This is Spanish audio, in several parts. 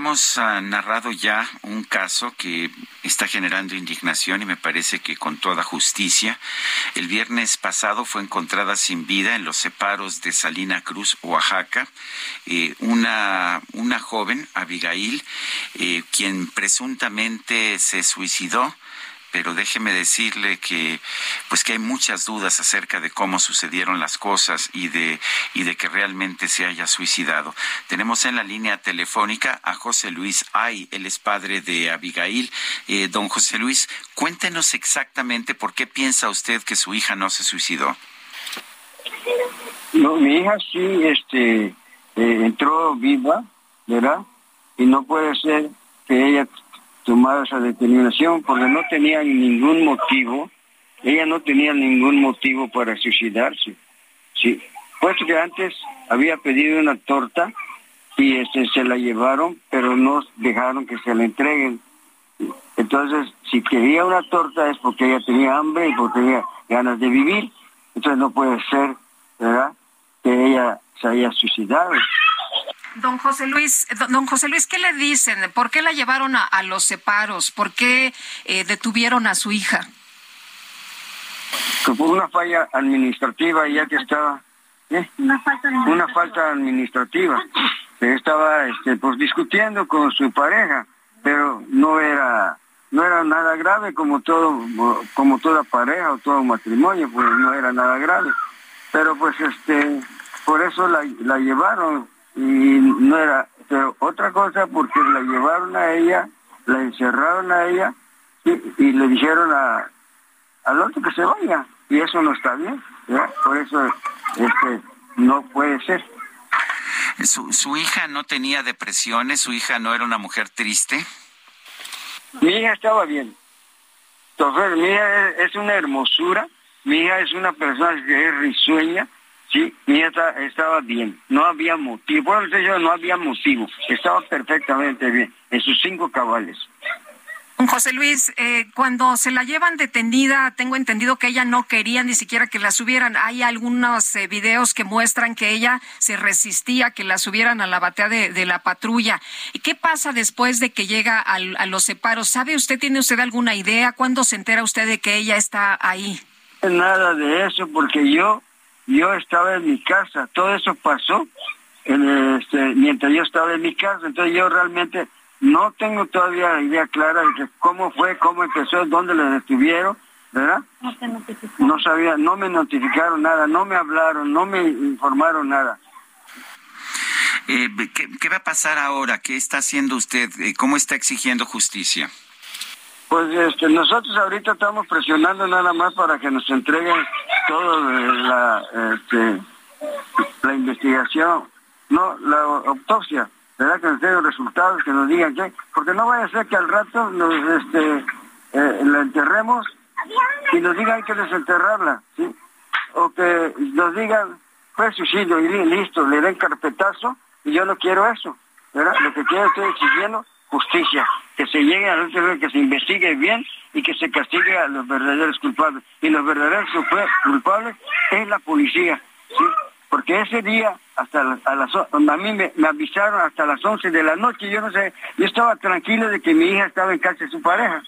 Hemos uh, narrado ya un caso que está generando indignación y me parece que con toda justicia. El viernes pasado fue encontrada sin vida en los separos de Salina Cruz, Oaxaca, eh, una, una joven, Abigail, eh, quien presuntamente se suicidó pero déjeme decirle que pues que hay muchas dudas acerca de cómo sucedieron las cosas y de y de que realmente se haya suicidado. Tenemos en la línea telefónica a José Luis Ay, él es padre de Abigail. Eh, don José Luis, cuéntenos exactamente por qué piensa usted que su hija no se suicidó. No, mi hija sí, este, eh, entró viva, ¿verdad? Y no puede ser que ella tomado esa determinación porque no tenía ningún motivo, ella no tenía ningún motivo para suicidarse. Sí, puesto que antes había pedido una torta y este, se la llevaron, pero no dejaron que se la entreguen. Entonces, si quería una torta es porque ella tenía hambre y porque tenía ganas de vivir. Entonces no puede ser, ¿verdad?, que ella se haya suicidado. Don José Luis, don José Luis, ¿qué le dicen? ¿Por qué la llevaron a, los separos? ¿Por qué eh, detuvieron a su hija? por una falla administrativa, ya que estaba ¿eh? una, falta una falta administrativa. Estaba este, pues discutiendo con su pareja, pero no era no era nada grave como todo como toda pareja o todo matrimonio, pues no era nada grave. Pero pues este por eso la, la llevaron y no era, pero otra cosa porque la llevaron a ella, la encerraron a ella y, le dijeron a, al otro que se vaya y eso no está bien, por eso este no puede ser. ¿Su, ¿Su hija no tenía depresiones? ¿Su hija no era una mujer triste? Mi hija estaba bien. Entonces, mi hija es una hermosura, mi hija es una persona que es risueña, Sí, mi hija estaba bien, no había motivo, bueno, yo no había motivo, estaba perfectamente bien, en sus cinco cabales. José Luis, eh, cuando se la llevan detenida, tengo entendido que ella no quería ni siquiera que la subieran. Hay algunos eh, videos que muestran que ella se resistía que la subieran a la batea de, la patrulla. ¿Y qué pasa después de que llega a los separos? ¿Sabe usted, tiene usted alguna idea? ¿Cuándo se entera usted de que ella está ahí? Nada de eso, porque yo yo estaba en mi casa, todo eso pasó este, mientras yo estaba en mi casa, entonces yo realmente no tengo todavía la idea clara de cómo fue, cómo empezó, dónde le detuvieron, ¿verdad? No, sabía, no me notificaron nada, no me hablaron, no me informaron nada. Eh, ¿qué, va a pasar ahora? ¿Qué está haciendo usted? Eh, ¿Cómo está exigiendo justicia? Pues este, nosotros ahorita estamos presionando nada más para que nos entreguen todo la, este, la investigación, no, la autopsia, ¿verdad? Que nos den los resultados, que nos digan qué, porque no vaya a ser que al rato nos, este, eh, la enterremos y nos digan que desenterrarla, ¿sí? O que nos digan, fue suicidio y listo, le den carpetazo y yo no quiero eso, ¿verdad? Lo que quiero estoy exigiendo justicia, que se llegue a que se investigue bien y que se castigue a los verdaderos culpables. Y los verdaderos culpables es la policía, ¿sí? Porque ese día, hasta a las, a mí me, avisaron hasta las 11 de la noche, yo no sé, yo estaba tranquilo de que mi hija estaba en casa de su pareja.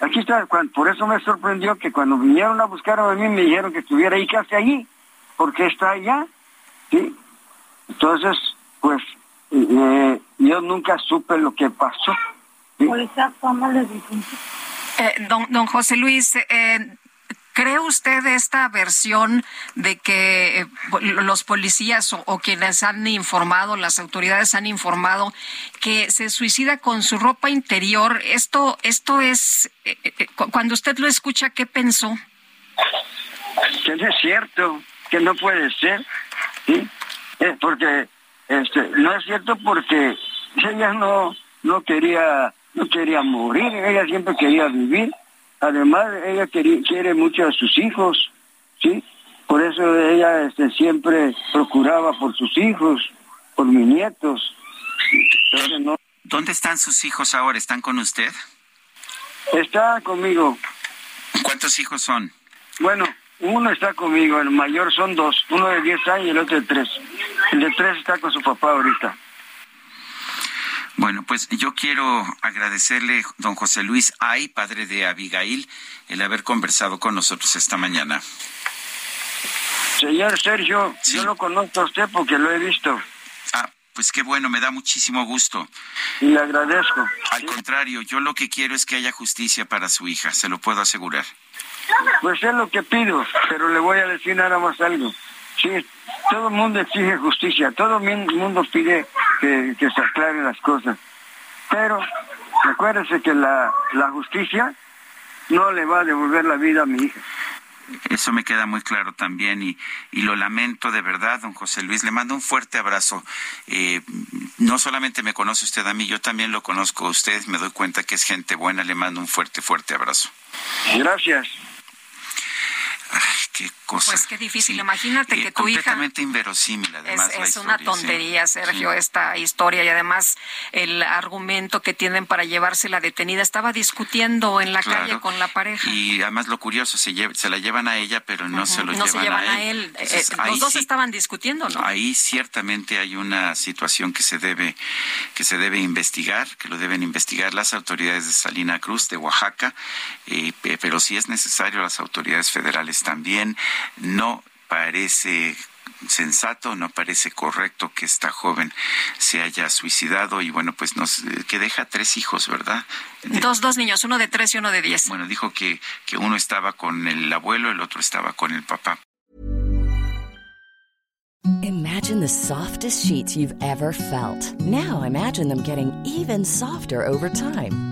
Aquí está, por eso me sorprendió que cuando vinieron a buscar a mí me dijeron que estuviera ahí casi allí, porque está allá, ¿sí? Entonces, pues, eh, yo nunca supe lo que pasó. ¿cómo le eh, don, don José Luis, eh, ¿Cree usted esta versión de que eh, los policías o, quienes han informado, las autoridades han informado que se suicida con su ropa interior? Esto, esto es, cuando usted lo escucha, ¿qué pensó? que no es cierto, que no puede ser, ¿sí? Eh, porque este, no es cierto porque ella no, no quería, no quería morir, ella siempre quería vivir. Además, ella quiere mucho a sus hijos, ¿sí? Por eso ella este, siempre procuraba por sus hijos, por mis nietos. ¿Dónde están sus hijos ahora? ¿Están con usted? Está conmigo. ¿Cuántos hijos son? Bueno, uno está conmigo, el mayor son dos, uno de 10 años y el otro de 3. El de 3 está con su papá ahorita. Bueno, pues yo quiero agradecerle, don José Luis Ay, padre de Abigail, el haber conversado con nosotros esta mañana. Señor Sergio, yo lo conozco a usted porque lo he visto. Ah, pues qué bueno, me da muchísimo gusto. Y le agradezco. Al contrario, yo lo que quiero es que haya justicia para su hija, se lo puedo asegurar. Pues es lo que pido, pero le voy a decir nada más algo. Sí, todo el mundo exige justicia, todo el mundo pide que, se aclaren las cosas. Pero recuérdese que la, la justicia no le va a devolver la vida a mi hija. Eso me queda muy claro también y, y, lo lamento de verdad, don José Luis. Le mando un fuerte abrazo. Eh, no solamente me conoce usted a mí, yo también lo conozco a usted. Me doy cuenta que es gente buena. Le mando un fuerte, fuerte abrazo. Gracias. Ay, qué cosa. Pues qué difícil. Imagínate que tu hija. Completamente inverosímil, además. Es, una tontería, Sergio, esta historia. Y además, el argumento que tienen para llevarse la detenida. Estaba discutiendo en la calle con la pareja. Y además, lo curioso, se, se la llevan a ella, pero no se lo llevan, a él. Eh, los dos estaban discutiendo, ¿no? Ahí ciertamente hay una situación que se debe que se debe investigar, que lo deben investigar las autoridades de Salina Cruz, de Oaxaca, eh, pero si es necesario las autoridades federales también. No parece sensato, no parece correcto que esta joven se haya suicidado y bueno, pues nos eh, que deja tres hijos, ¿verdad? Dos, dos niños, uno de tres y uno de diez. Bueno, dijo que, que uno estaba con el abuelo, el otro estaba con el papá. Imagine the softest sheets you've ever felt. Now imagine them getting even softer over time.